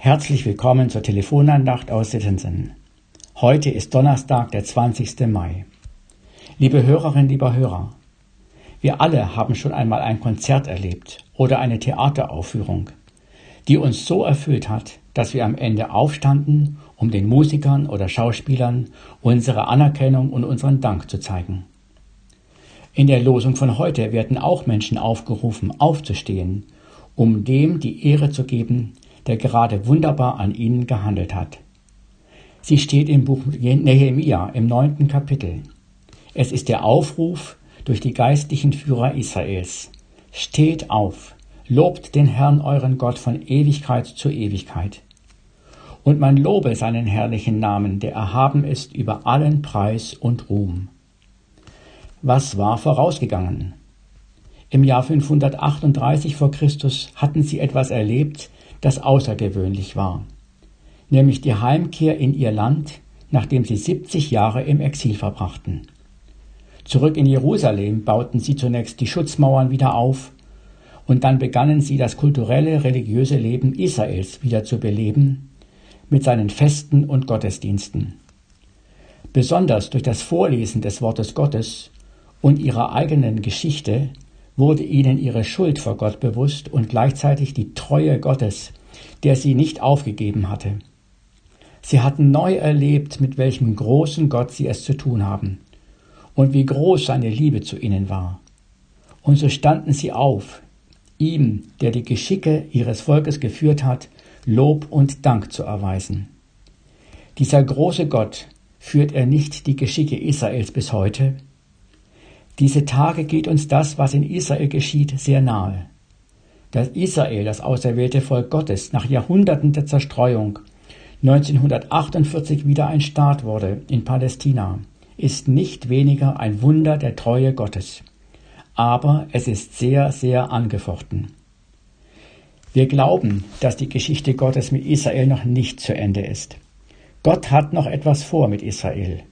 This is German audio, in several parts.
Herzlich willkommen zur Telefonandacht aus Sittensen. Heute ist Donnerstag, der 20. Mai. Liebe Hörerinnen, lieber Hörer, wir alle haben schon einmal ein Konzert erlebt oder eine Theateraufführung, die uns so erfüllt hat, dass wir am Ende aufstanden, um den Musikern oder Schauspielern unsere Anerkennung und unseren Dank zu zeigen. In der Losung von heute werden auch Menschen aufgerufen, aufzustehen, um dem die Ehre zu geben, der gerade wunderbar an ihnen gehandelt hat. Sie steht im Buch Nehemia im neunten Kapitel. Es ist der Aufruf durch die geistlichen Führer Israels. Steht auf, lobt den Herrn euren Gott von Ewigkeit zu Ewigkeit. Und man lobe seinen herrlichen Namen, der erhaben ist über allen Preis und Ruhm. Was war vorausgegangen? Im Jahr 538 vor Christus hatten sie etwas erlebt, das außergewöhnlich war, nämlich die Heimkehr in ihr Land, nachdem sie 70 Jahre im Exil verbrachten. Zurück in Jerusalem bauten sie zunächst die Schutzmauern wieder auf, und dann begannen sie das kulturelle, religiöse Leben Israels wieder zu beleben, mit seinen Festen und Gottesdiensten. Besonders durch das Vorlesen des Wortes Gottes und ihrer eigenen Geschichte wurde ihnen ihre Schuld vor Gott bewusst und gleichzeitig die Treue Gottes, der sie nicht aufgegeben hatte. Sie hatten neu erlebt, mit welchem großen Gott sie es zu tun haben und wie groß seine Liebe zu ihnen war. Und so standen sie auf, ihm, der die Geschicke ihres Volkes geführt hat, Lob und Dank zu erweisen. Dieser große Gott führt er nicht die Geschicke Israels bis heute, diese Tage geht uns das, was in Israel geschieht, sehr nahe. Dass Israel, das auserwählte Volk Gottes, nach Jahrhunderten der Zerstreuung 1948 wieder ein Staat wurde in Palästina, ist nicht weniger ein Wunder der Treue Gottes. Aber es ist sehr, sehr angefochten. Wir glauben, dass die Geschichte Gottes mit Israel noch nicht zu Ende ist. Gott hat noch etwas vor mit Israel.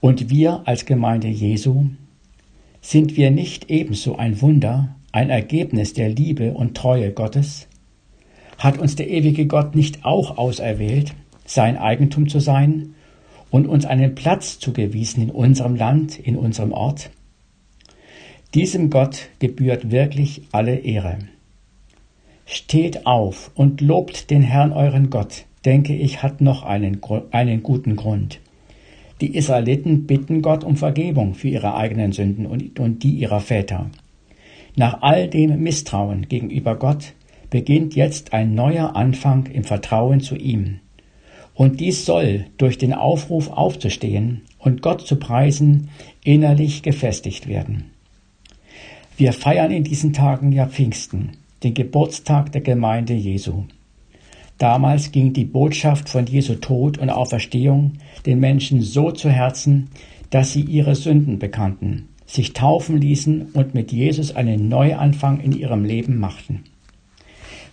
Und wir als Gemeinde Jesu sind wir nicht ebenso ein Wunder, ein Ergebnis der Liebe und Treue Gottes? Hat uns der ewige Gott nicht auch auserwählt, sein Eigentum zu sein und uns einen Platz zugewiesen in unserem Land, in unserem Ort? Diesem Gott gebührt wirklich alle Ehre. Steht auf und lobt den Herrn euren Gott, denke ich, hat noch einen, einen guten Grund. Die Israeliten bitten Gott um Vergebung für ihre eigenen Sünden und, und die ihrer Väter. Nach all dem Misstrauen gegenüber Gott beginnt jetzt ein neuer Anfang im Vertrauen zu ihm. Und dies soll durch den Aufruf aufzustehen und Gott zu preisen innerlich gefestigt werden. Wir feiern in diesen Tagen ja Pfingsten, den Geburtstag der Gemeinde Jesu. Damals ging die Botschaft von Jesu Tod und Auferstehung den Menschen so zu Herzen, dass sie ihre Sünden bekannten, sich taufen ließen und mit Jesus einen Neuanfang in ihrem Leben machten.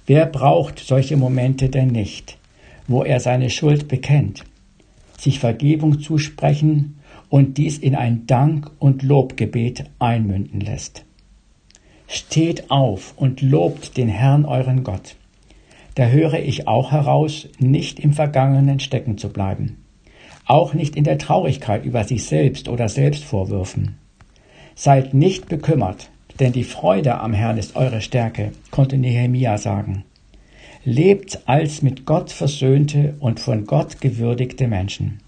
Wer braucht solche Momente denn nicht, wo er seine Schuld bekennt, sich Vergebung zusprechen und dies in ein Dank- und Lobgebet einmünden lässt? Steht auf und lobt den Herrn euren Gott da höre ich auch heraus, nicht im Vergangenen stecken zu bleiben. Auch nicht in der Traurigkeit über sich selbst oder Selbstvorwürfen. Seid nicht bekümmert, denn die Freude am Herrn ist eure Stärke, konnte Nehemia sagen. Lebt als mit Gott versöhnte und von Gott gewürdigte Menschen.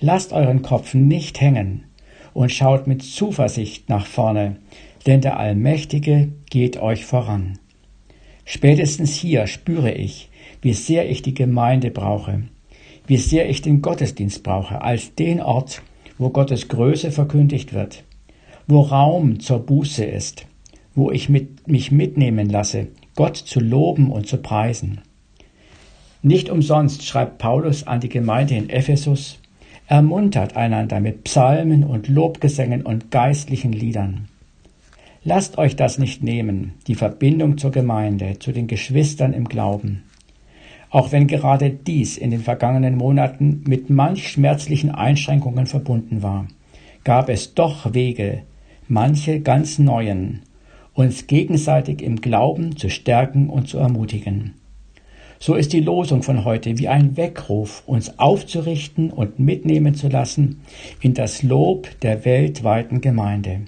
Lasst euren Kopf nicht hängen und schaut mit Zuversicht nach vorne, denn der Allmächtige geht euch voran. Spätestens hier spüre ich, wie sehr ich die Gemeinde brauche, wie sehr ich den Gottesdienst brauche, als den Ort, wo Gottes Größe verkündigt wird, wo Raum zur Buße ist, wo ich mit, mich mitnehmen lasse, Gott zu loben und zu preisen. Nicht umsonst schreibt Paulus an die Gemeinde in Ephesus, ermuntert einander mit Psalmen und Lobgesängen und geistlichen Liedern. Lasst euch das nicht nehmen, die Verbindung zur Gemeinde, zu den Geschwistern im Glauben. Auch wenn gerade dies in den vergangenen Monaten mit manch schmerzlichen Einschränkungen verbunden war, gab es doch Wege, manche ganz neuen, uns gegenseitig im Glauben zu stärken und zu ermutigen. So ist die Losung von heute wie ein Weckruf, uns aufzurichten und mitnehmen zu lassen in das Lob der weltweiten Gemeinde.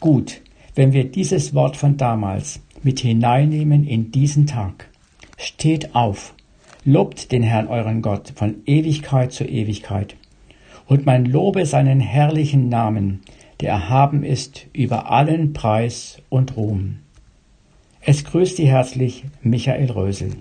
Gut, wenn wir dieses Wort von damals mit hineinnehmen in diesen Tag. Steht auf, lobt den Herrn euren Gott von Ewigkeit zu Ewigkeit. Und mein Lobe seinen herrlichen Namen, der erhaben ist über allen Preis und Ruhm. Es grüßt Sie herzlich Michael Rösel.